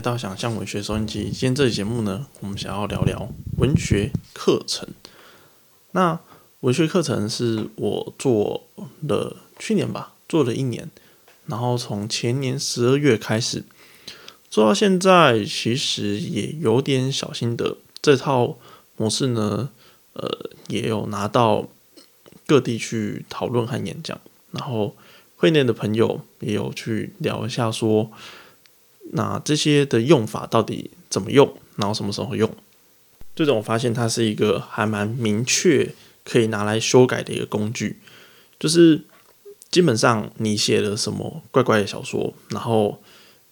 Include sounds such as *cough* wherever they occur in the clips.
来到想象文学收音机。今天这期节目呢，我们想要聊聊文学课程。那文学课程是我做了去年吧，做了一年，然后从前年十二月开始做到现在，其实也有点小心得。这套模式呢，呃，也有拿到各地去讨论和演讲，然后会内的朋友也有去聊一下说。那这些的用法到底怎么用？然后什么时候用？最终我发现它是一个还蛮明确可以拿来修改的一个工具。就是基本上你写了什么怪怪的小说，然后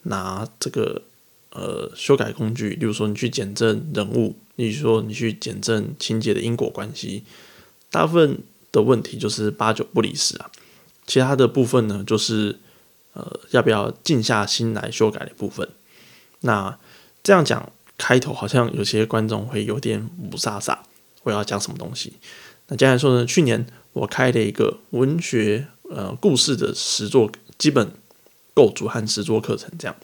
拿这个呃修改工具，例如说你去检证人物，例如说你去检证情节的因果关系，大部分的问题就是八九不离十啊。其他的部分呢，就是。呃，要不要静下心来修改的部分？那这样讲开头好像有些观众会有点五傻傻，我要讲什么东西？那简单来说呢，去年我开了一个文学呃故事的实作基本构筑和实作课程，这样，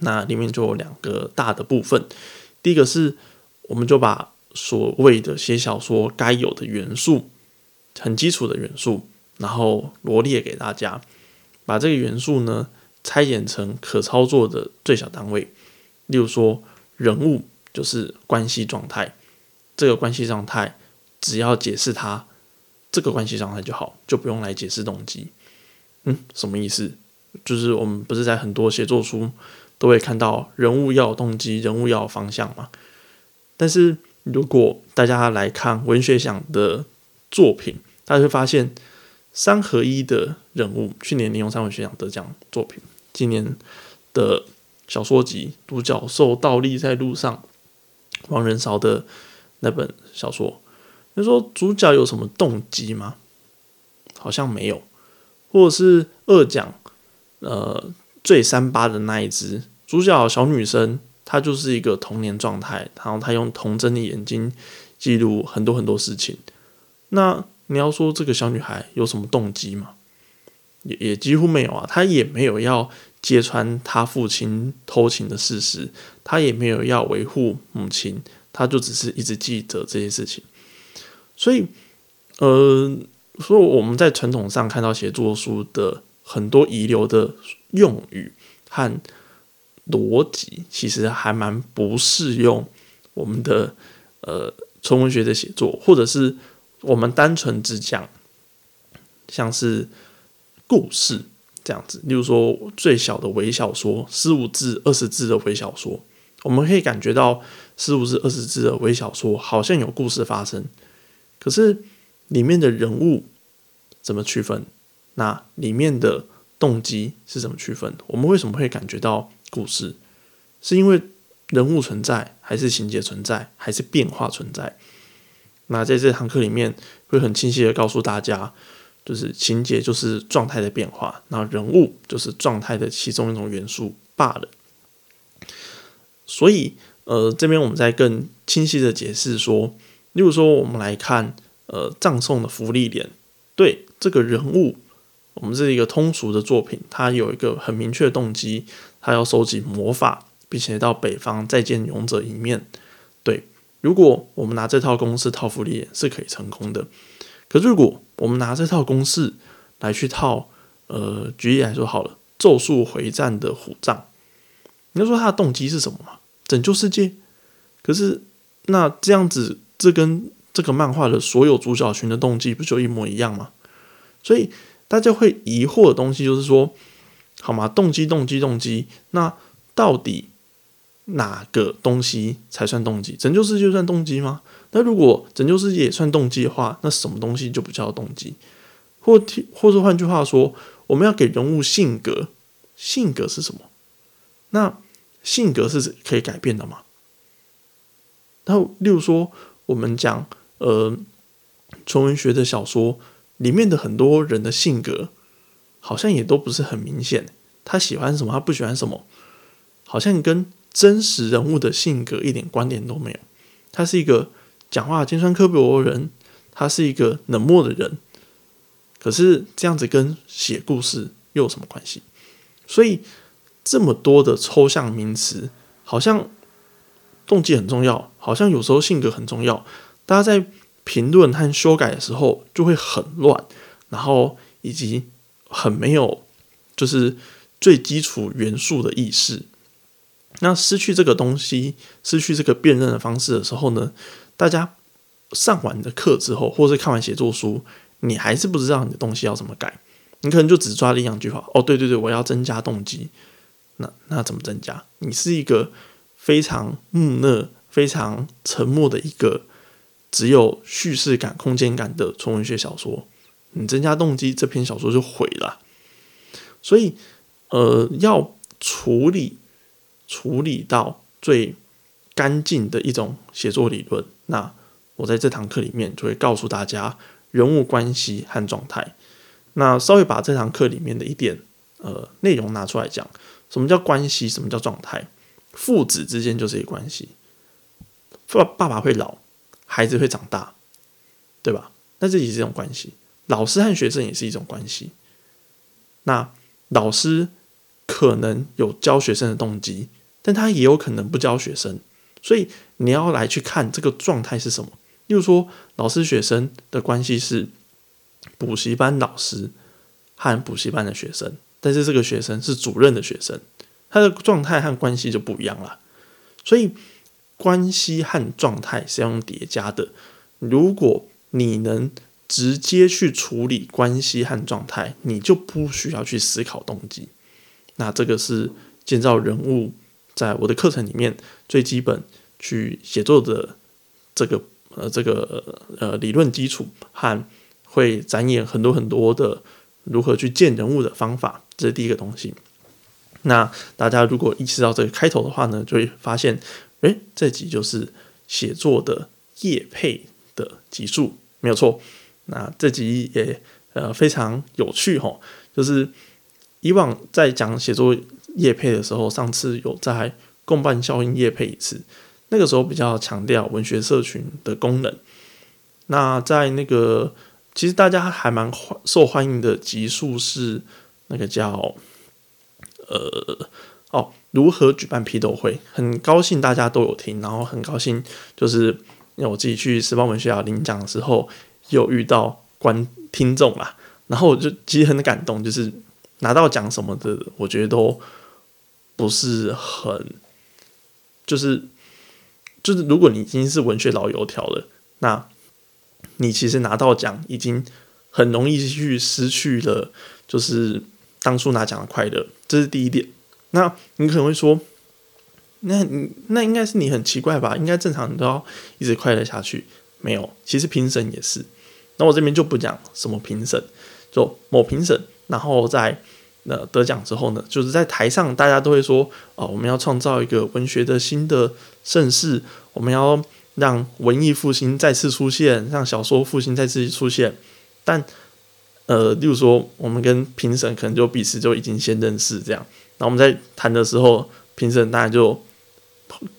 那里面就有两个大的部分。第一个是，我们就把所谓的写小说该有的元素，很基础的元素，然后罗列给大家。把这个元素呢拆解成可操作的最小单位，例如说人物就是关系状态，这个关系状态只要解释它这个关系状态就好，就不用来解释动机。嗯，什么意思？就是我们不是在很多写作书都会看到人物要有动机，人物要有方向嘛？但是如果大家来看文学奖的作品，大家会发现。三合一的人物，去年年用三文学奖得奖作品，今年的小说集《独角兽倒立在路上》，王仁韶的那本小说，你说主角有什么动机吗？好像没有，或者是二奖，呃，最三八的那一只主角小女生，她就是一个童年状态，然后她用童真的眼睛记录很多很多事情，那。你要说这个小女孩有什么动机吗？也也几乎没有啊，她也没有要揭穿她父亲偷情的事实，她也没有要维护母亲，她就只是一直记着这些事情。所以，呃，说我们在传统上看到写作书的很多遗留的用语和逻辑，其实还蛮不适用我们的呃纯文学的写作，或者是。我们单纯只讲像是故事这样子，例如说最小的微小说，十五字、二十字的微小说，我们可以感觉到十五字、二十字的微小说好像有故事发生，可是里面的人物怎么区分？那里面的动机是怎么区分？我们为什么会感觉到故事？是因为人物存在，还是情节存在，还是变化存在？那在这堂课里面，会很清晰的告诉大家，就是情节就是状态的变化，那人物就是状态的其中一种元素罢了。所以，呃，这边我们再更清晰的解释说，例如说，我们来看，呃，葬送的福利点，对这个人物，我们是一个通俗的作品，它有一个很明确的动机，他要收集魔法，并且到北方再见勇者一面，对。如果我们拿这套公式套福利是可以成功的，可是如果我们拿这套公式来去套，呃，举例来说好了，咒术回战的虎杖，你要说他的动机是什么嘛？拯救世界？可是那这样子，这跟这个漫画的所有主角群的动机不就一模一样吗？所以大家会疑惑的东西就是说，好吗？动机，动机，动机，那到底？哪个东西才算动机？拯救世界算动机吗？那如果拯救世界也算动机的话，那什么东西就不叫动机？或或者换句话说，我们要给人物性格，性格是什么？那性格是可以改变的吗？然后，例如说，我们讲呃纯文学的小说里面的很多人的性格，好像也都不是很明显。他喜欢什么？他不喜欢什么？好像跟真实人物的性格一点关联都没有，他是一个讲话尖酸刻薄的人，他是一个冷漠的人，可是这样子跟写故事又有什么关系？所以这么多的抽象名词，好像动机很重要，好像有时候性格很重要。大家在评论和修改的时候就会很乱，然后以及很没有就是最基础元素的意识。那失去这个东西，失去这个辨认的方式的时候呢，大家上完的课之后，或者是看完写作书，你还是不知道你的东西要怎么改。你可能就只抓了一两句话。哦，对对对，我要增加动机。那那怎么增加？你是一个非常木讷、非常沉默的一个只有叙事感、空间感的纯文学小说。你增加动机，这篇小说就毁了。所以，呃，要处理处理到最干净的一种写作理论。那我在这堂课里面就会告诉大家人物关系和状态。那稍微把这堂课里面的一点呃内容拿出来讲。什么叫关系？什么叫状态？父子之间就是一个关系。爸爸爸会老，孩子会长大，对吧？那这也是一种关系。老师和学生也是一种关系。那老师可能有教学生的动机，但他也有可能不教学生。所以你要来去看这个状态是什么。例如说，老师学生的关系是补习班老师和补习班的学生。但是这个学生是主任的学生，他的状态和关系就不一样了。所以关系和状态是要用叠加的。如果你能直接去处理关系和状态，你就不需要去思考动机。那这个是建造人物在我的课程里面最基本去写作的这个呃这个呃理论基础和会展演很多很多的如何去建人物的方法。这是第一个东西。那大家如果意识到这个开头的话呢，就会发现，诶，这集就是写作的业配的集数，没有错。那这集也呃非常有趣哈，就是以往在讲写作业配的时候，上次有在共办效应业配一次，那个时候比较强调文学社群的功能。那在那个其实大家还蛮受欢迎的集数是。那个叫，呃，哦，如何举办批斗会？很高兴大家都有听，然后很高兴，就是因为我自己去时报文学校领奖的时候，有遇到观听众啦，然后我就其实很感动，就是拿到奖什么的，我觉得都不是很，就是就是如果你已经是文学老油条了，那你其实拿到奖已经很容易去失去了，就是。当初拿奖的快乐，这是第一点。那你可能会说，那你那应该是你很奇怪吧？应该正常你都要一直快乐下去。没有，其实评审也是。那我这边就不讲什么评审，就某评审，然后在那得奖之后呢，就是在台上大家都会说，哦，我们要创造一个文学的新的盛世，我们要让文艺复兴再次出现，让小说复兴再次出现，但。呃，例如说，我们跟评审可能就彼此就已经先认识，这样。那我们在谈的时候，评审当然就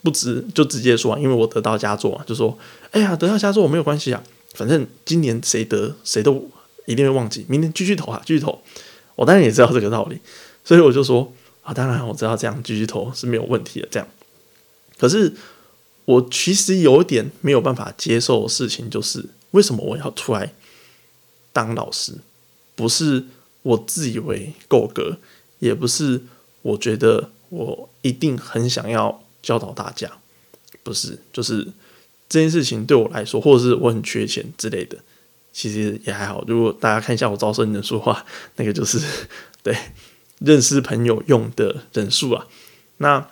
不直就直接说，因为我得到佳作嘛，就说：“哎呀，得到佳作我没有关系啊，反正今年谁得谁都一定会忘记，明年继续投啊，继续投。”我当然也知道这个道理，所以我就说：“啊，当然我知道这样继续投是没有问题的。”这样，可是我其实有点没有办法接受的事情，就是为什么我要出来当老师？不是我自以为够格，也不是我觉得我一定很想要教导大家，不是，就是这件事情对我来说，或者是我很缺钱之类的，其实也还好。如果大家看一下我招生人数的话，*laughs* 那个就是 *laughs* 对认识朋友用的人数啊。那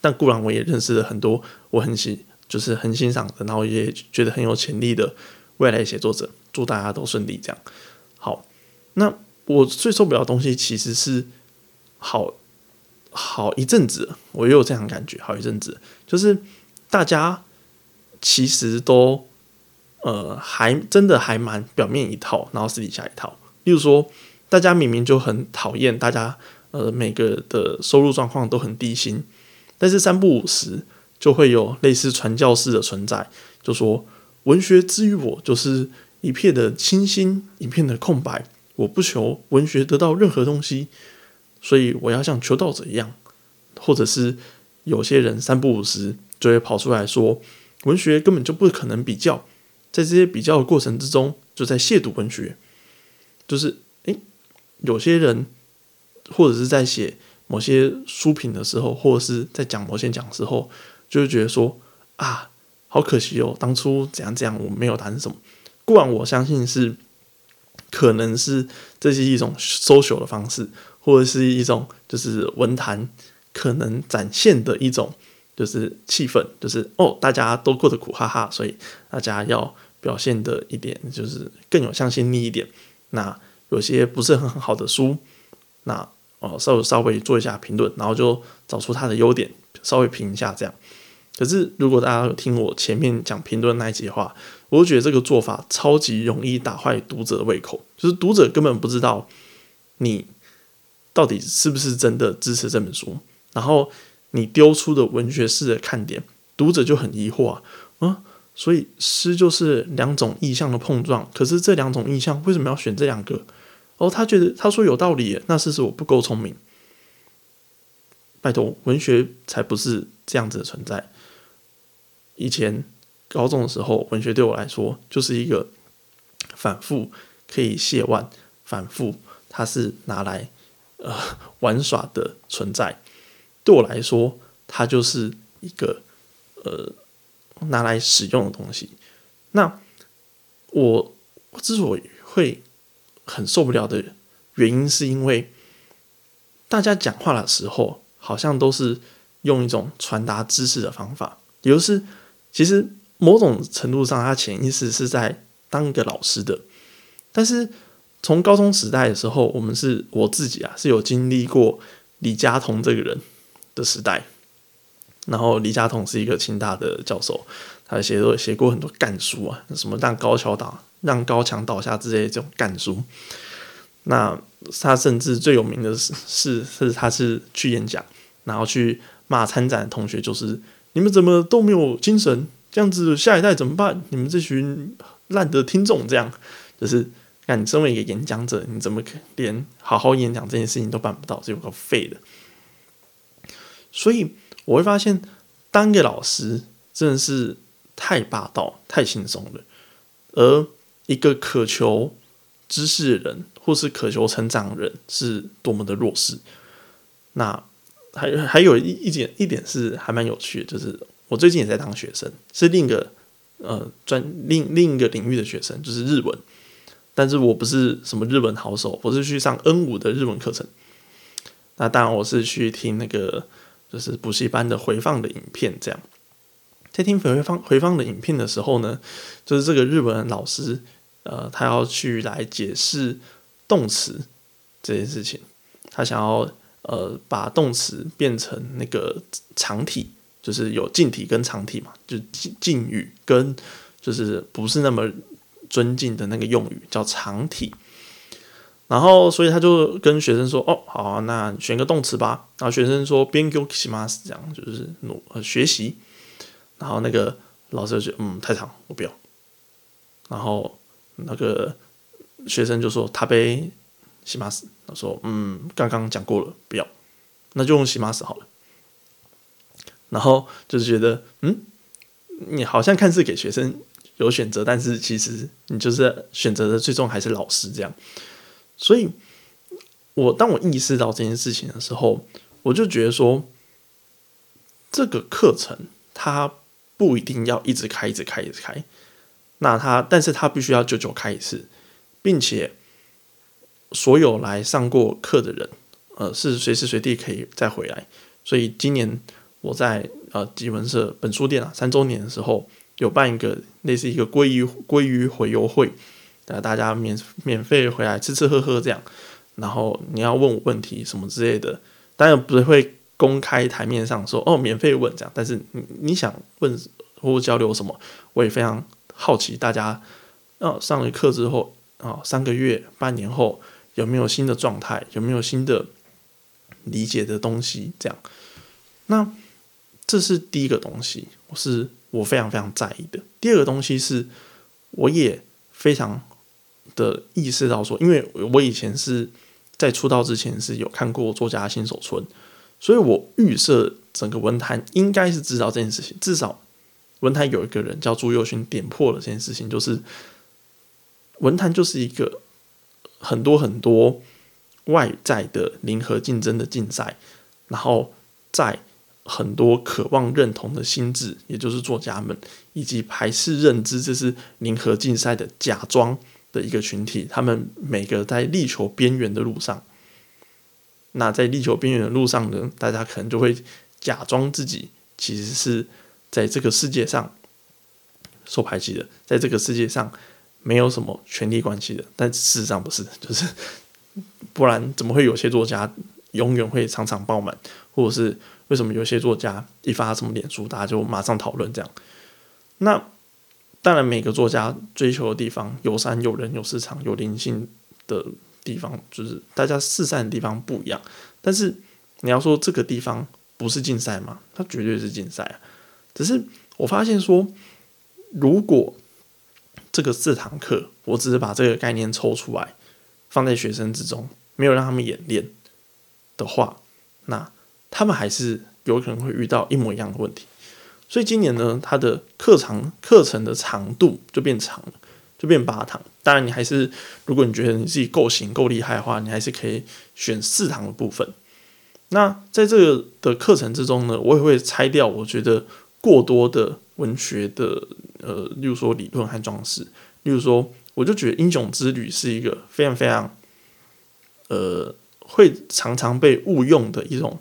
但固然我也认识了很多我很喜，就是很欣赏的，然后也觉得很有潜力的未来写作者。祝大家都顺利，这样。好，那我最受不了的东西其实是好好一阵子，我也有这样感觉。好一阵子，就是大家其实都呃还真的还蛮表面一套，然后私底下一套。例如说，大家明明就很讨厌，大家呃每个的收入状况都很低薪，但是三不五时就会有类似传教士的存在，就说文学之于我就是。一片的清新，一片的空白。我不求文学得到任何东西，所以我要像求道者一样，或者是有些人三不五时就会跑出来说，文学根本就不可能比较，在这些比较的过程之中，就在亵渎文学。就是诶，有些人或者是在写某些书评的时候，或者是在讲某些讲的时候，就会觉得说啊，好可惜哦，当初怎样怎样，我没有谈什么。固然我相信是，可能是这是一种 social 的方式，或者是一种就是文坛可能展现的一种就是气氛，就是哦，大家都过得苦哈哈，所以大家要表现的一点就是更有向心力一点。那有些不是很好的书，那哦稍微稍微做一下评论，然后就找出它的优点，稍微评一下这样。可是如果大家有听我前面讲评论那一集的话，我就觉得这个做法超级容易打坏读者的胃口，就是读者根本不知道你到底是不是真的支持这本书，然后你丢出的文学式的看点，读者就很疑惑啊，啊，所以诗就是两种意象的碰撞，可是这两种意象为什么要选这两个？哦，他觉得他说有道理，那是是我不够聪明？拜托，文学才不是这样子的存在。以前。高中的时候，文学对我来说就是一个反复可以亵玩、反复它是拿来呃玩耍的存在。对我来说，它就是一个呃拿来使用的东西。那我之所以会很受不了的原因，是因为大家讲话的时候，好像都是用一种传达知识的方法，也就是其实。某种程度上，他潜意识是在当一个老师的。但是从高中时代的时候，我们是我自己啊，是有经历过李佳彤这个人的时代。然后李嘉彤是一个清大的教授，他写过写过很多干书啊，什么让高桥倒、让高墙倒下之类这种干书。那他甚至最有名的是是是他是去演讲，然后去骂参展的同学，就是你们怎么都没有精神。这样子，下一代怎么办？你们这群烂的听众，这样就是，那你身为一个演讲者，你怎么连好好演讲这件事情都办不到？这有个废的。所以我会发现，当个老师真的是太霸道、太轻松了，而一个渴求知识的人，或是渴求成长的人，是多么的弱势。那还还有一一点一点是还蛮有趣的，就是。我最近也在当学生，是另一个呃专另另一个领域的学生，就是日文。但是我不是什么日文好手，我是去上 N 五的日文课程。那当然我是去听那个就是补习班的回放的影片。这样在听回放回放的影片的时候呢，就是这个日本老师呃，他要去来解释动词这件事情，他想要呃把动词变成那个长体。就是有近体跟长体嘛，就近近语跟就是不是那么尊敬的那个用语叫长体，然后所以他就跟学生说：“哦，好，那选个动词吧。”然后学生说：“边 go 起码是这样，就是努学习。”然后那个老师就嗯，太长，我不要。”然后那个学生就说：“他背西马斯。”他说：“嗯，刚刚讲过了，不要，那就用西马斯好了。”然后就是觉得，嗯，你好像看似给学生有选择，但是其实你就是选择的最终还是老师这样。所以，我当我意识到这件事情的时候，我就觉得说，这个课程它不一定要一直开，一直开，一直开。那它，但是它必须要久久开一次，并且所有来上过课的人，呃，是随时随地可以再回来。所以今年。我在呃吉文社本书店啊三周年的时候，有办一个类似一个鲑鱼鲑鱼回游会，呃大家免免费回来吃吃喝喝这样，然后你要问我问题什么之类的，当然不会公开台面上说哦免费问这样，但是你你想问或交流什么，我也非常好奇大家，哦上了课之后啊三个月半年后有没有新的状态，有没有新的理解的东西这样，那。这是第一个东西，我是我非常非常在意的。第二个东西是，我也非常的意识到说，因为我以前是在出道之前是有看过作家新手村，所以我预设整个文坛应该是知道这件事情，至少文坛有一个人叫朱佑勋点破了这件事情，就是文坛就是一个很多很多外在的零和竞争的竞赛，然后在很多渴望认同的心智，也就是作家们，以及排斥认知这是零和竞赛的假装。的一个群体，他们每个在力求边缘的路上，那在力求边缘的路上呢，大家可能就会假装自己其实是在这个世界上受排挤的，在这个世界上没有什么权力关系的，但事实上不是，*laughs* 就是不然怎么会有些作家永远会场场爆满，或者是为什么有些作家一发什么脸书，大家就马上讨论这样？那。当然，每个作家追求的地方有山有人有市场有灵性的地方，就是大家四散的地方不一样。但是你要说这个地方不是竞赛吗？它绝对是竞赛啊！只是我发现说，如果这个四堂课，我只是把这个概念抽出来放在学生之中，没有让他们演练的话，那他们还是有可能会遇到一模一样的问题。所以今年呢，它的课长课程的长度就变长了，就变八堂。当然，你还是如果你觉得你自己够行够厉害的话，你还是可以选四堂的部分。那在这个的课程之中呢，我也会拆掉我觉得过多的文学的呃，例如说理论和装饰。例如说，我就觉得《英雄之旅》是一个非常非常呃，会常常被误用的一种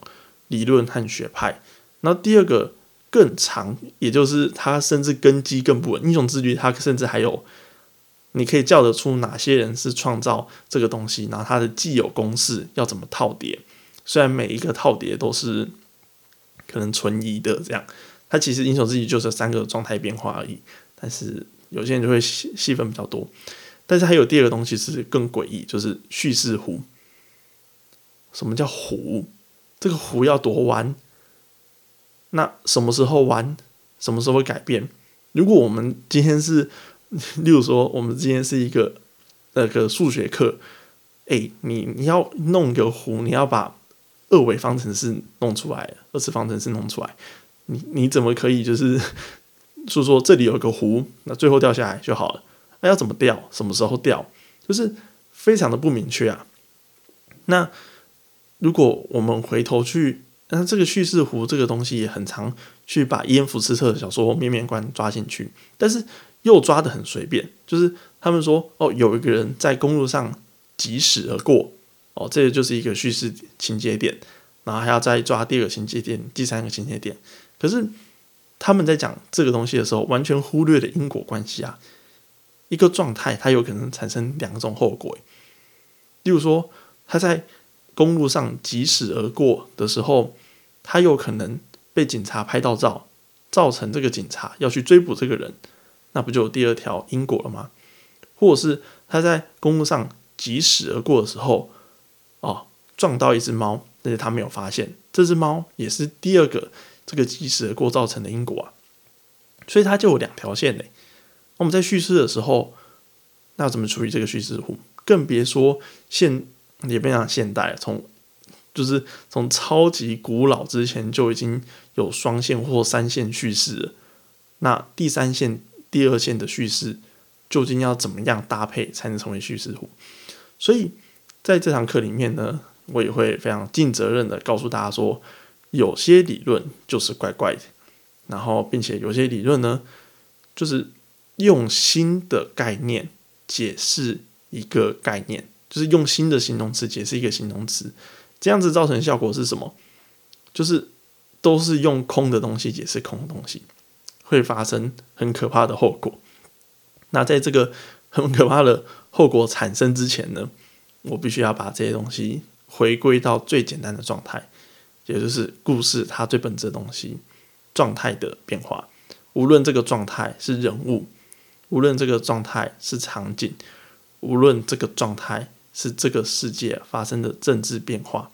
理论和学派。那第二个。更长，也就是它甚至根基更不稳。英雄之旅，它甚至还有，你可以叫得出哪些人是创造这个东西，然后它的既有公式要怎么套叠。虽然每一个套叠都是可能存疑的，这样，它其实英雄之旅就是三个状态变化而已。但是有些人就会细细分比较多。但是还有第二个东西是更诡异，就是叙事弧。什么叫弧？这个弧要多弯？那什么时候玩？什么时候会改变？如果我们今天是，*laughs* 例如说，我们今天是一个那个数学课，哎，你你要弄个弧，你要把二维方程式弄出来，二次方程式弄出来，你你怎么可以就是 *laughs* 说说这里有个弧，那最后掉下来就好了？那要怎么掉？什么时候掉？就是非常的不明确啊。那如果我们回头去。那这个叙事弧这个东西也很常去把伊恩·福斯特的小说《面面观》抓进去，但是又抓的很随便。就是他们说，哦，有一个人在公路上疾驶而过，哦，这个就是一个叙事情节点，然后还要再抓第二个情节点、第三个情节点。可是他们在讲这个东西的时候，完全忽略了因果关系啊！一个状态它有可能产生两种后果，例如说他在。公路上疾驶而过的时候，他有可能被警察拍到照，造成这个警察要去追捕这个人，那不就有第二条因果了吗？或者是他在公路上疾驶而过的时候，哦，撞到一只猫，但是他没有发现这只猫也是第二个这个疾驶而过造成的因果啊，所以它就有两条线嘞。我们在叙事的时候，那怎么处理这个叙事弧？更别说现。也非常现代，从就是从超级古老之前就已经有双线或三线叙事了。那第三线、第二线的叙事究竟要怎么样搭配才能成为叙事弧？所以在这堂课里面呢，我也会非常尽责任的告诉大家说，有些理论就是怪怪的，然后并且有些理论呢，就是用新的概念解释一个概念。就是用新的形容词解释一个形容词，这样子造成效果是什么？就是都是用空的东西解释空的东西，会发生很可怕的后果。那在这个很可怕的后果产生之前呢，我必须要把这些东西回归到最简单的状态，也就是故事它最本质的东西状态的变化。无论这个状态是人物，无论这个状态是场景，无论这个状态。是这个世界发生的政治变化，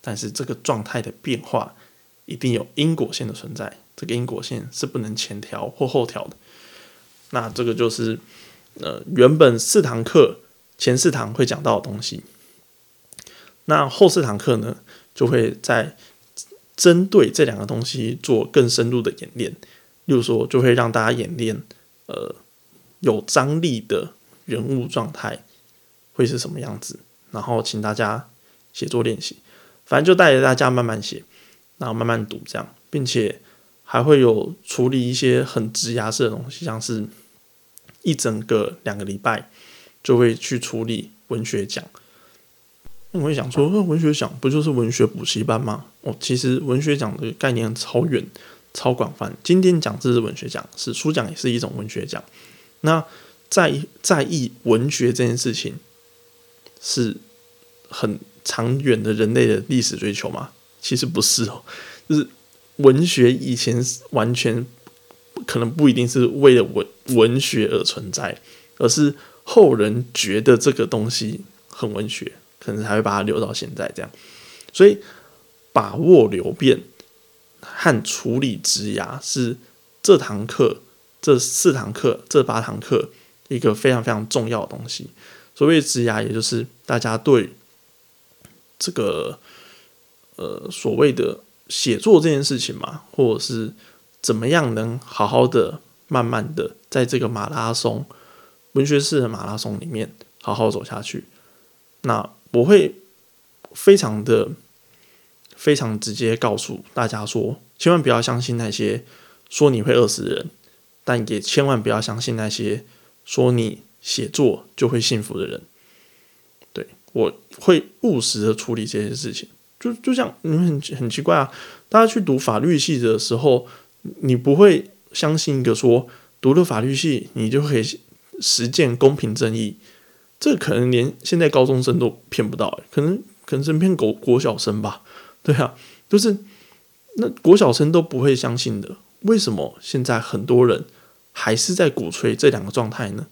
但是这个状态的变化一定有因果线的存在，这个因果线是不能前调或后调的。那这个就是呃原本四堂课前四堂会讲到的东西。那后四堂课呢，就会在针对这两个东西做更深入的演练。例如说，就会让大家演练，呃，有张力的人物状态会是什么样子，然后请大家写作练习。反正就带着大家慢慢写，然后慢慢读这样，并且还会有处理一些很直牙式的东西，像是一整个两个礼拜就会去处理文学奖。我会想说，文学奖不就是文学补习班吗？哦，其实文学奖的概念超远、超广泛。今天讲这是文学奖，是书奖也是一种文学奖。那在在意文学这件事情，是很。长远的人类的历史追求吗？其实不是哦，就是文学以前完全可能不一定是为了文文学而存在，而是后人觉得这个东西很文学，可能才会把它留到现在这样。所以把握流变和处理职涯是这堂课这四堂课这八堂课一个非常非常重要的东西。所谓职涯，也就是大家对。这个呃，所谓的写作这件事情嘛，或者是怎么样能好好的、慢慢的在这个马拉松文学式的马拉松里面好好走下去。那我会非常的、非常直接告诉大家说，千万不要相信那些说你会饿死人，但也千万不要相信那些说你写作就会幸福的人。对我会务实的处理这些事情，就就像你们很很奇怪啊，大家去读法律系的时候，你不会相信一个说读了法律系你就可以实践公平正义，这可能连现在高中生都骗不到，可能可能是骗国国小生吧，*laughs* 对啊，就是那国小生都不会相信的，为什么现在很多人还是在鼓吹这两个状态呢？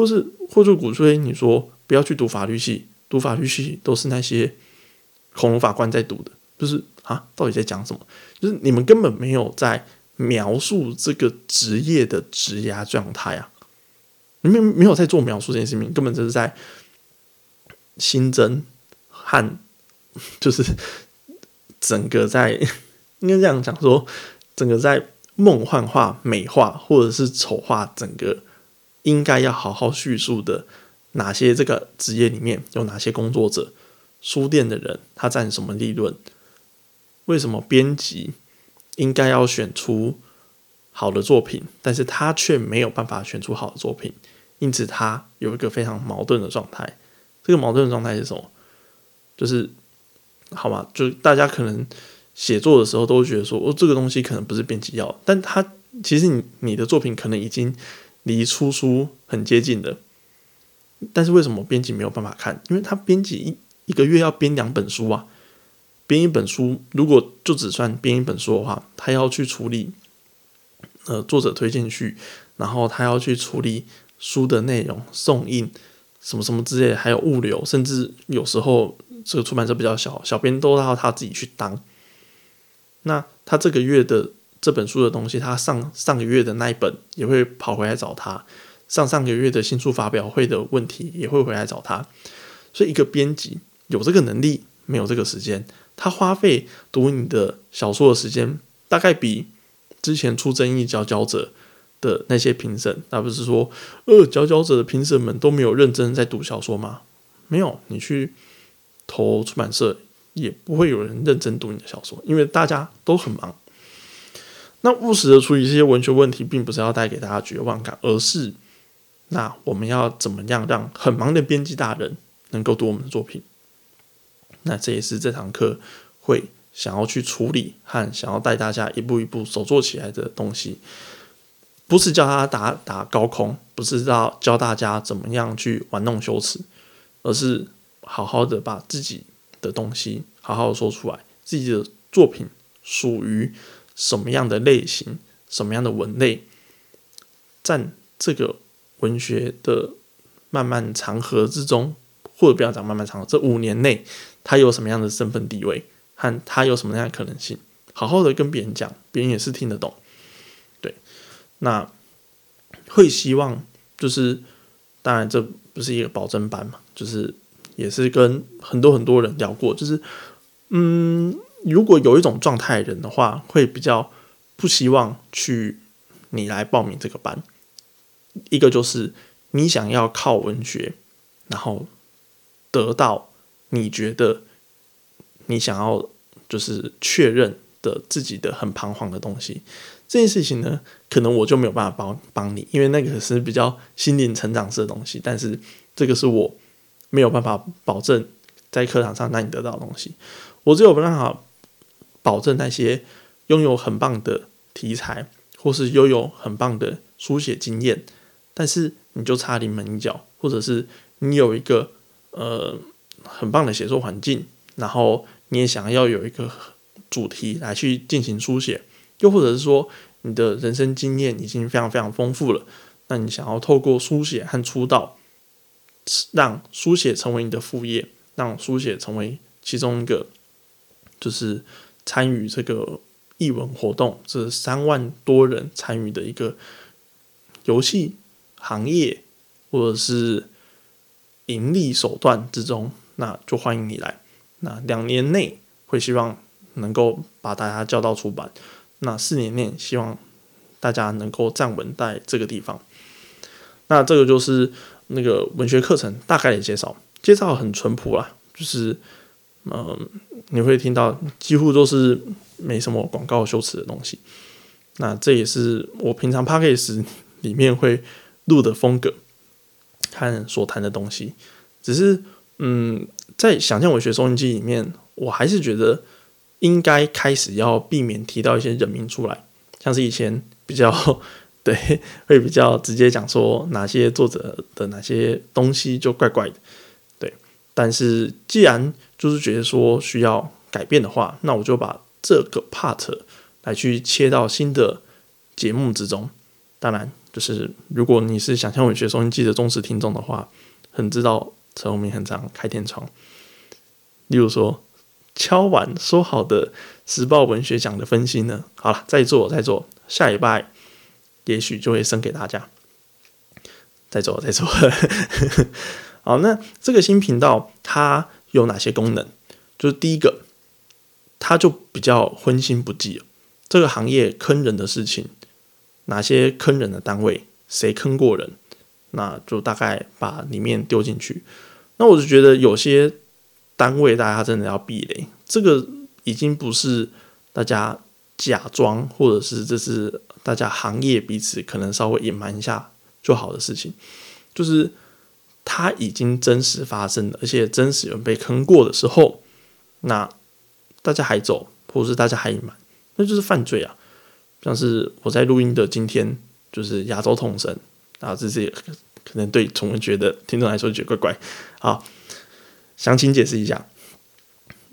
或是或者鼓吹你说不要去读法律系？读法律系都是那些恐龙法官在读的，就是啊，到底在讲什么？就是你们根本没有在描述这个职业的职涯状态啊，你们没有在做描述这件事情，根本就是在新增和 *laughs* 就是整个在 *laughs* 应该这样讲说，整个在梦幻化、美化或者是丑化整个应该要好好叙述的。哪些这个职业里面有哪些工作者？书店的人他占什么利润？为什么编辑应该要选出好的作品，但是他却没有办法选出好的作品？因此他有一个非常矛盾的状态。这个矛盾的状态是什么？就是好吧？就大家可能写作的时候都觉得说，哦，这个东西可能不是编辑要，但他其实你你的作品可能已经离出书很接近的。但是为什么编辑没有办法看？因为他编辑一一个月要编两本书啊，编一本书，如果就只算编一本书的话，他要去处理呃作者推荐序，然后他要去处理书的内容、送印什么什么之类，还有物流，甚至有时候这个出版社比较小，小编都要他自己去当。那他这个月的这本书的东西，他上上个月的那一本也会跑回来找他。上上个月的新书发表会的问题也会回来找他，所以一个编辑有这个能力，没有这个时间，他花费读你的小说的时间，大概比之前出争议佼佼者的那些评审，那不是说呃佼佼者的评审们都没有认真在读小说吗？没有，你去投出版社也不会有人认真读你的小说，因为大家都很忙。那务实的处理这些文学问题，并不是要带给大家绝望感，而是。那我们要怎么样让很忙的编辑大人能够读我们的作品？那这也是这堂课会想要去处理和想要带大家一步一步手做起来的东西，不是教他打打高空，不是教教大家怎么样去玩弄修辞，而是好好的把自己的东西好好的说出来，自己的作品属于什么样的类型，什么样的文类，占这个。文学的漫漫长河之中，或者不要讲漫漫长河，这五年内他有什么样的身份地位，和他有什么样的可能性？好好的跟别人讲，别人也是听得懂。对，那会希望就是，当然这不是一个保证班嘛，就是也是跟很多很多人聊过，就是嗯，如果有一种状态人的话，会比较不希望去你来报名这个班。一个就是你想要靠文学，然后得到你觉得你想要就是确认的自己的很彷徨的东西。这件事情呢，可能我就没有办法帮帮你，因为那个是比较心灵成长式的东西。但是这个是我没有办法保证在课堂上让你得到的东西。我只有办法保证那些拥有很棒的题材，或是拥有很棒的书写经验，但是你就差临门一脚，或者是你有一个呃很棒的写作环境，然后你也想要有一个主题来去进行书写。又或者是说，你的人生经验已经非常非常丰富了，那你想要透过书写和出道，让书写成为你的副业，让书写成为其中一个，就是参与这个译文活动，这三万多人参与的一个游戏行业，或者是盈利手段之中，那就欢迎你来。那两年内会希望能够把大家叫到出版。那四年内，希望大家能够站稳在这个地方。那这个就是那个文学课程大概的介绍，介绍很淳朴啦，就是嗯，你会听到几乎都是没什么广告修辞的东西。那这也是我平常 p a c k a g e 里面会录的风格和所谈的东西。只是嗯，在想象文学收音机里面，我还是觉得。应该开始要避免提到一些人名出来，像是以前比较 *laughs* 对，会比较直接讲说哪些作者的哪些东西就怪怪的，但是既然就是觉得说需要改变的话，那我就把这个 part 来去切到新的节目之中。当然，就是如果你是想象文学收音机的忠实听众的话，很知道陈鸿明很常开天窗，例如说。敲完说好的时报文学奖的分析呢？好了，再做再做，下礼拜也许就会升给大家。再做再做。*laughs* 好，那这个新频道它有哪些功能？就是第一个，它就比较荤腥不忌这个行业坑人的事情，哪些坑人的单位，谁坑过人，那就大概把里面丢进去。那我就觉得有些。单位大家真的要避雷，这个已经不是大家假装，或者是这是大家行业彼此可能稍微隐瞒一下就好的事情，就是它已经真实发生了，而且真实有人被坑过的时候，那大家还走，或者是大家还隐瞒，那就是犯罪啊！像是我在录音的今天，就是亚洲统神啊，这些可能对从文觉得听众来说觉得怪怪啊。详情解释一下，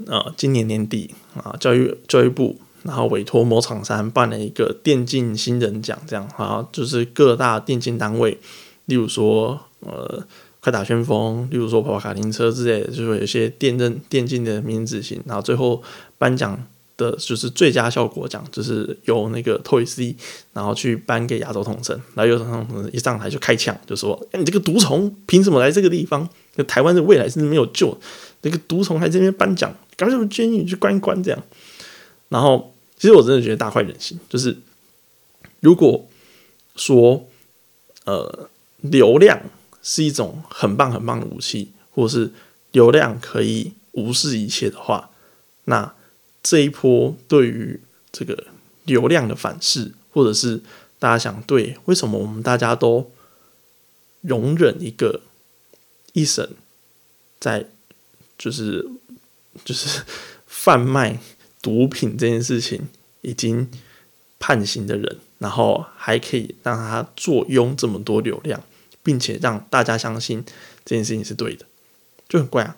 呃，今年年底啊，教育教育部然后委托某厂商办了一个电竞新人奖，这样啊，就是各大电竞单位，例如说呃快打旋风，例如说跑跑卡丁车之类的，就是说有些电任电竞的名字型，然后最后颁奖。的就是最佳效果奖，就是由那个 Toy C，然后去颁给亚洲统神，然后亚洲统神一上台就开枪，就说：“哎，你这个毒虫凭什么来这个地方？就台湾的未来是没有救，那个毒虫还这边颁奖，赶快建议你去关一关这样。”然后，其实我真的觉得大快人心，就是如果说呃流量是一种很棒很棒的武器，或是流量可以无视一切的话，那。这一波对于这个流量的反噬，或者是大家想对为什么我们大家都容忍一个一审在就是就是贩卖毒品这件事情已经判刑的人，然后还可以让他坐拥这么多流量，并且让大家相信这件事情是对的，就很怪啊，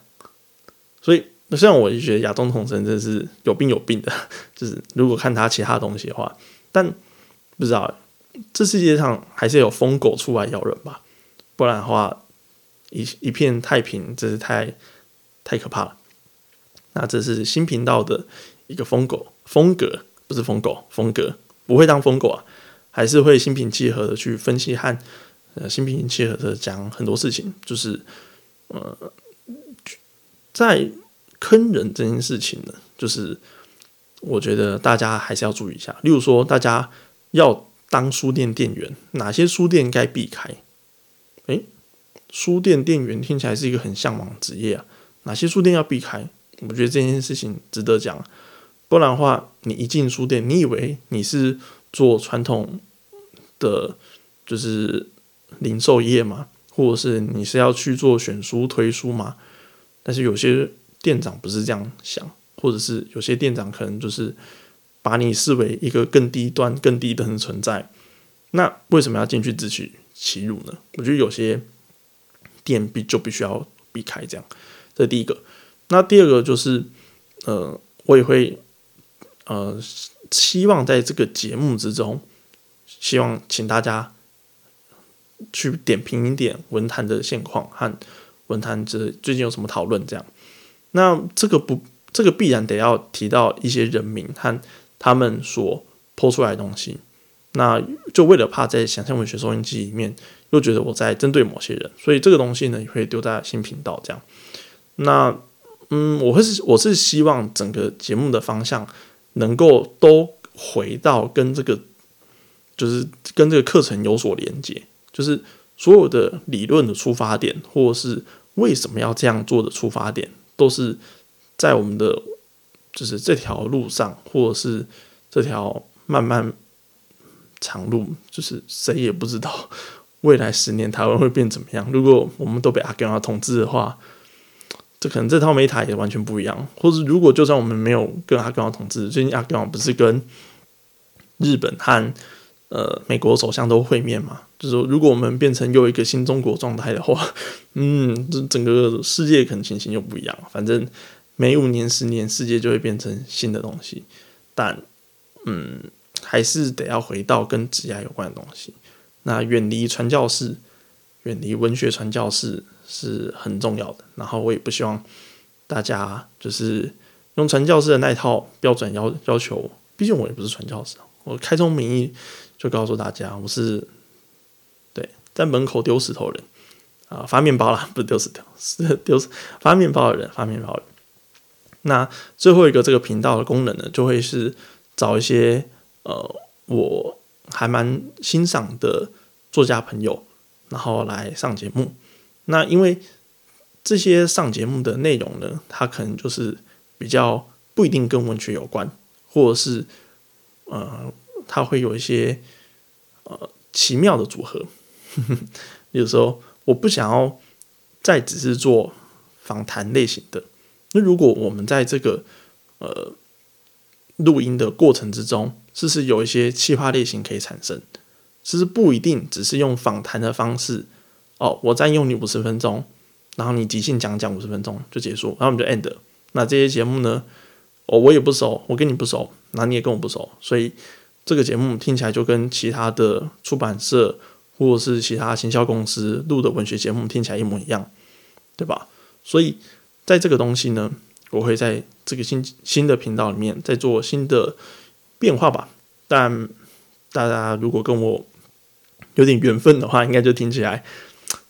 所以。虽然我就觉得亚东统神真的是有病有病的，*laughs* 就是如果看他其他东西的话，但不知道这世界上还是有疯狗出来咬人吧，不然的话一一片太平，真是太太可怕了。那这是新频道的一个疯狗风格，不是疯狗风格，不会当疯狗啊，还是会心平气和的去分析和呃心平气和的讲很多事情，就是呃。在坑人这件事情呢，就是我觉得大家还是要注意一下。例如说，大家要当书店店员，哪些书店该避开？诶，书店店员听起来是一个很向往职业啊，哪些书店要避开？我觉得这件事情值得讲，不然的话，你一进书店，你以为你是做传统的，就是零售业吗？或者是你是要去做选书推书吗？但是有些店长不是这样想，或者是有些店长可能就是把你视为一个更低端、更低等的存在。那为什么要进去自取其辱呢？我觉得有些店必就必须要避开这样。这是第一个。那第二个就是，呃，我也会呃希望在这个节目之中，希望请大家去点评一点文坛的现况和文坛这最近有什么讨论这样。那这个不，这个必然得要提到一些人名和他们所抛出来的东西。那就为了怕在想象文学收音机里面又觉得我在针对某些人，所以这个东西呢也会丢在新频道这样。那嗯，我会是我是希望整个节目的方向能够都回到跟这个，就是跟这个课程有所连接，就是所有的理论的出发点，或者是为什么要这样做的出发点，都是在我们的就是这条路上，或者是这条漫漫长路，就是谁也不知道 *laughs* 未来十年台湾会变怎么样。如果我们都被阿根廷统治的话。这可能这套 Meta 也完全不一样，或者如果就算我们没有跟阿根廷统治，最近阿根廷不是跟日本和呃美国首相都会面嘛？就是说，如果我们变成又一个新中国状态的话，*laughs* 嗯，这整个世界可能情形又不一样。反正每五年、十年，世界就会变成新的东西。但嗯，还是得要回到跟职业有关的东西。那远离传教士，远离文学传教士。是很重要的，然后我也不希望大家就是用传教士的那一套标准要要求，毕竟我也不是传教士，我开宗明义就告诉大家，我是对在门口丢石头人啊，发面包啦，不是丢石头，是丢发面包的人，发面包人。那最后一个这个频道的功能呢，就会是找一些呃我还蛮欣赏的作家朋友，然后来上节目。那因为这些上节目的内容呢，它可能就是比较不一定跟文学有关，或者是呃，它会有一些呃奇妙的组合。有时候我不想要再只是做访谈类型的。那如果我们在这个呃录音的过程之中，是不是有一些气化类型可以产生？其实不一定只是用访谈的方式。哦，我占用你五十分钟，然后你即兴讲讲五十分钟就结束，然后我们就 end。那这些节目呢，哦，我也不熟，我跟你不熟，那你也跟我不熟，所以这个节目听起来就跟其他的出版社或者是其他行销公司录的文学节目听起来一模一样，对吧？所以在这个东西呢，我会在这个新新的频道里面再做新的变化吧。但大家如果跟我有点缘分的话，应该就听起来。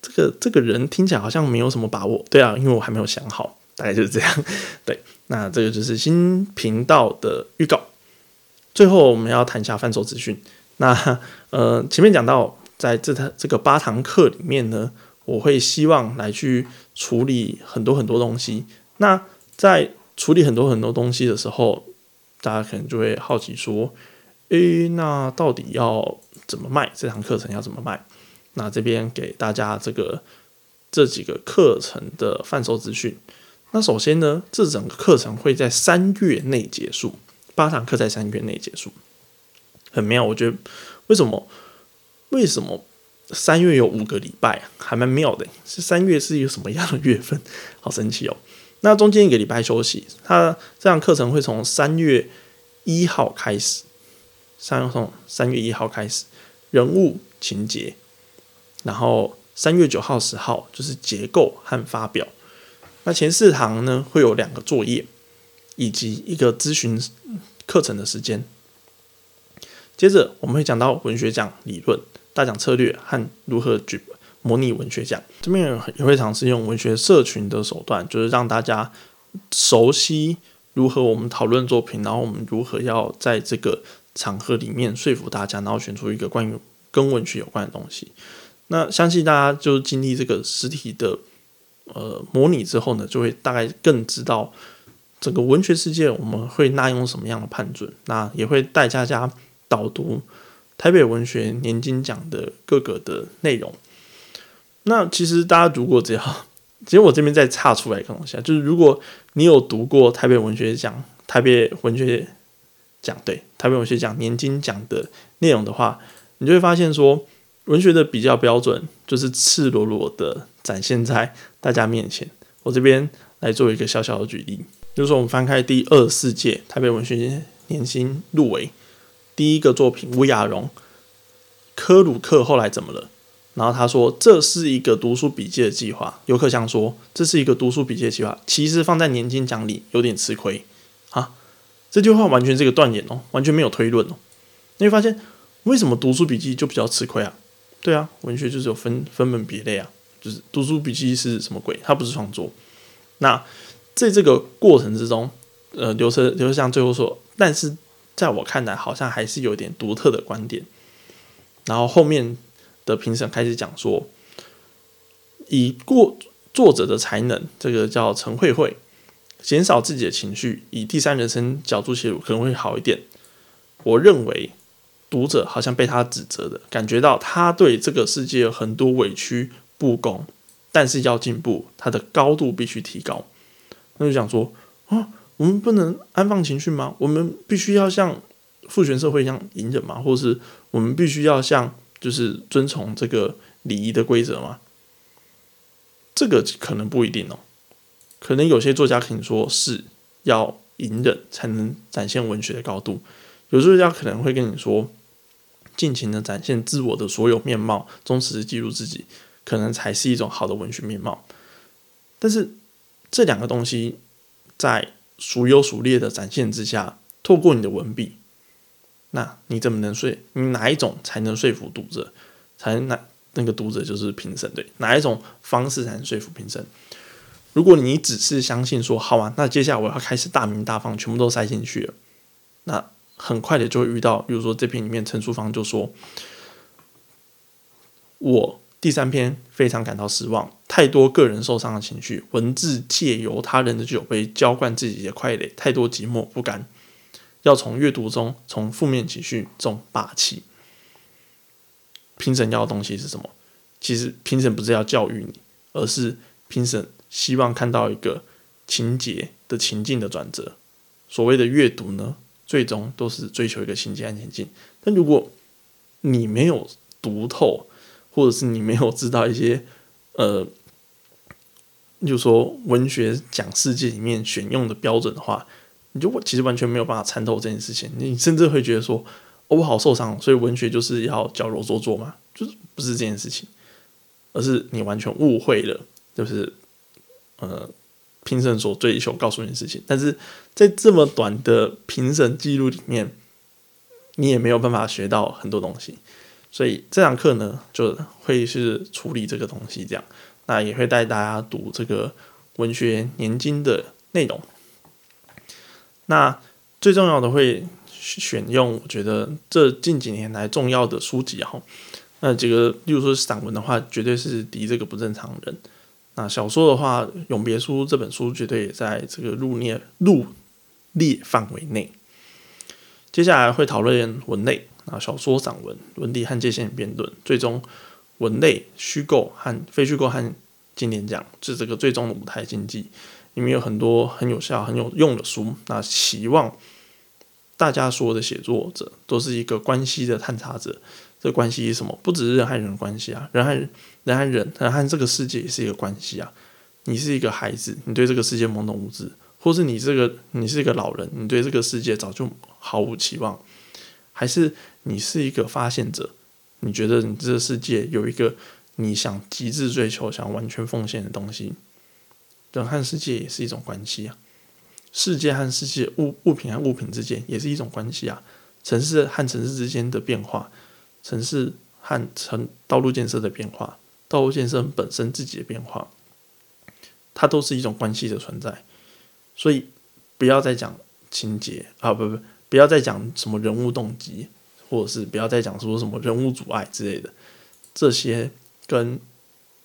这个这个人听起来好像没有什么把握，对啊，因为我还没有想好，大概就是这样。*laughs* 对，那这个就是新频道的预告。最后我们要谈一下贩售资讯。那呃，前面讲到，在这堂这个八堂课里面呢，我会希望来去处理很多很多东西。那在处理很多很多东西的时候，大家可能就会好奇说：，诶，那到底要怎么卖这堂课程？要怎么卖？那这边给大家这个这几个课程的贩售资讯。那首先呢，这整个课程会在三月内结束，八堂课在三月内结束，很妙。我觉得为什么为什么三月有五个礼拜，还蛮妙的。是三月是一个什么样的月份？*laughs* 好神奇哦。那中间一个礼拜休息，它这堂课程会从三月一号开始，三从三月一号开始，人物情节。然后三月九号、十号就是结构和发表。那前四堂呢会有两个作业，以及一个咨询课程的时间。接着我们会讲到文学奖理论、大奖策略和如何举模拟文学奖。这边也会尝试用文学社群的手段，就是让大家熟悉如何我们讨论作品，然后我们如何要在这个场合里面说服大家，然后选出一个关于跟文学有关的东西。那相信大家就经历这个实体的呃模拟之后呢，就会大概更知道整个文学世界我们会纳用什么样的判准。那也会带大家导读台北文学年金奖的各个的内容。那其实大家如果只要，其实我这边再岔出来一个东西啊，就是如果你有读过台北文学奖、台北文学奖对台北文学奖年金奖的内容的话，你就会发现说。文学的比较标准就是赤裸裸的展现在大家面前。我这边来做一个小小的举例，就是说我们翻开第二十四届台北文学年薪入围第一个作品《吴亚荣》，科鲁克后来怎么了？然后他说这是一个读书笔记的计划。游客想说这是一个读书笔记的计划，其实放在年金奖里有点吃亏啊。这句话完全是一个断言哦，完全没有推论哦。你会发现为什么读书笔记就比较吃亏啊？对啊，文学就是有分分门别类啊，就是读书笔记是什么鬼？它不是创作。那在这个过程之中，呃，刘车刘车祥最后说，但是在我看来，好像还是有点独特的观点。然后后面的评审开始讲说，以过作者的才能，这个叫陈慧慧，减少自己的情绪，以第三人称角度写入可能会好一点。我认为。读者好像被他指责的感觉到，他对这个世界很多委屈不公，但是要进步，他的高度必须提高。那就讲说啊，我们不能安放情绪吗？我们必须要像父权社会一样隐忍吗？或是我们必须要像就是遵从这个礼仪的规则吗？这个可能不一定哦，可能有些作家可能说是要隐忍才能展现文学的高度，有作家可能会跟你说。尽情的展现自我的所有面貌，忠实的记录自己，可能才是一种好的文学面貌。但是这两个东西在孰优孰劣的展现之下，透过你的文笔，那你怎么能说你哪一种才能说服读者？才能哪那个读者就是评审对哪一种方式才能说服评审？如果你只是相信说好啊，那接下来我要开始大名大放，全部都塞进去了，那。很快的就会遇到，比如说这篇里面陈淑芳就说：“我第三篇非常感到失望，太多个人受伤的情绪，文字借由他人的酒杯浇灌自己的快乐，太多寂寞不甘，要从阅读中从负面情绪中霸气。评审要的东西是什么？其实评审不是要教育你，而是评审希望看到一个情节的情境的转折。所谓的阅读呢？”最终都是追求一个情节安全性。但如果你没有读透，或者是你没有知道一些呃，就说文学讲世界里面选用的标准的话，你就其实完全没有办法参透这件事情。你甚至会觉得说，我好受伤，所以文学就是要矫揉做作嘛，就是不是这件事情，而是你完全误会了，就是呃。评审所追求告诉你的事情，但是在这么短的评审记录里面，你也没有办法学到很多东西，所以这堂课呢就会是处理这个东西，这样那也会带大家读这个文学年金的内容。那最重要的会选用，我觉得这近几年来重要的书籍哈，那几个，例如说散文的话，绝对是敌这个不正常人。那小说的话，《永别书》这本书绝对也在这个入列入列范围内。接下来会讨论文类那，小说、散文、伦理和界限辩论，最终文类、虚构和非虚构和经典奖，是这个最终的舞台经济。里面有很多很有效、很有用的书。那希望大家所有的写作者都是一个关系的探查者。这关系是什么？不只是人和人的关系啊，人和人、人和人，人和这个世界也是一个关系啊。你是一个孩子，你对这个世界懵懂无知；或是你这个你是一个老人，你对这个世界早就毫无期望；还是你是一个发现者，你觉得你这个世界有一个你想极致追求、想完全奉献的东西。人和世界也是一种关系啊，世界和世界、物物品和物品之间也是一种关系啊，城市和城市之间的变化。城市和城道路建设的变化，道路建设本身自己的变化，它都是一种关系的存在。所以不要再讲情节啊，不不，不要再讲什么人物动机，或者是不要再讲说什么人物阻碍之类的，这些跟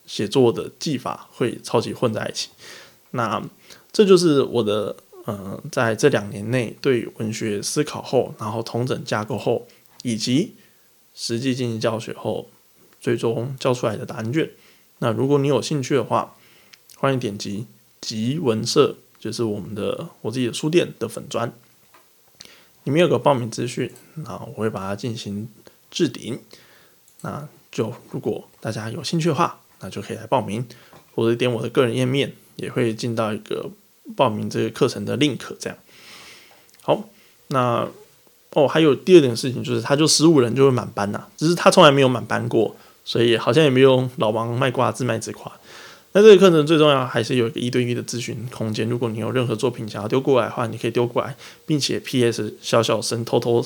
写作的技法会超级混在一起。那这就是我的，嗯，在这两年内对文学思考后，然后同整架构后，以及实际进行教学后，最终教出来的答案卷。那如果你有兴趣的话，欢迎点击集文社，就是我们的我自己的书店的粉砖，里面有个报名资讯，那我会把它进行置顶。那就如果大家有兴趣的话，那就可以来报名，或者点我的个人页面。也会进到一个报名这个课程的 link，这样。好，那哦，还有第二点事情就是，他就十五人就会满班呐，只是他从来没有满班过，所以好像也没有老王卖瓜自卖自夸。那这个课程最重要还是有一个一对一的咨询空间，如果你有任何作品想要丢过来的话，你可以丢过来，并且 P.S. 小小声偷偷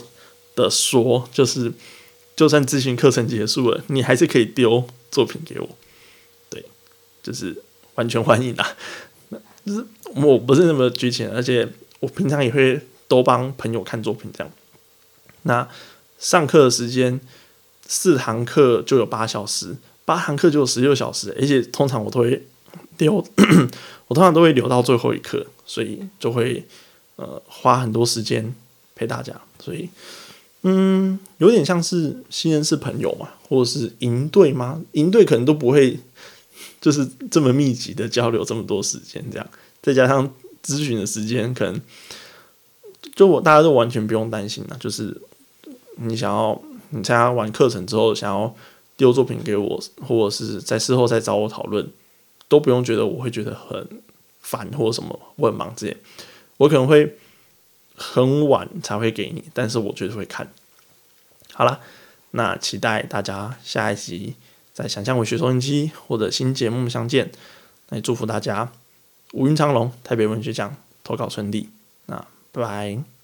的说，就是就算咨询课程结束了，你还是可以丢作品给我。对，就是。完全欢迎啊！就是我不是那么拘谨，而且我平常也会多帮朋友看作品这样。那上课的时间四堂课就有八小时，八堂课就有十六小时，而且通常我都会留，*clears throat* 我通常都会留到最后一课，所以就会呃花很多时间陪大家。所以嗯，有点像是新人是朋友嘛，或者是营队吗？营队可能都不会。就是这么密集的交流，这么多时间，这样再加上咨询的时间，可能就我大家都完全不用担心了。就是你想要你参加完课程之后，想要丢作品给我，或者是在事后再找我讨论，都不用觉得我会觉得很烦或什么，我很忙这些，我可能会很晚才会给你，但是我绝对会看。好了，那期待大家下一集。在想象文学收音机或者新节目相见，来祝福大家五云长龙，台北文学奖投稿顺利。那拜拜。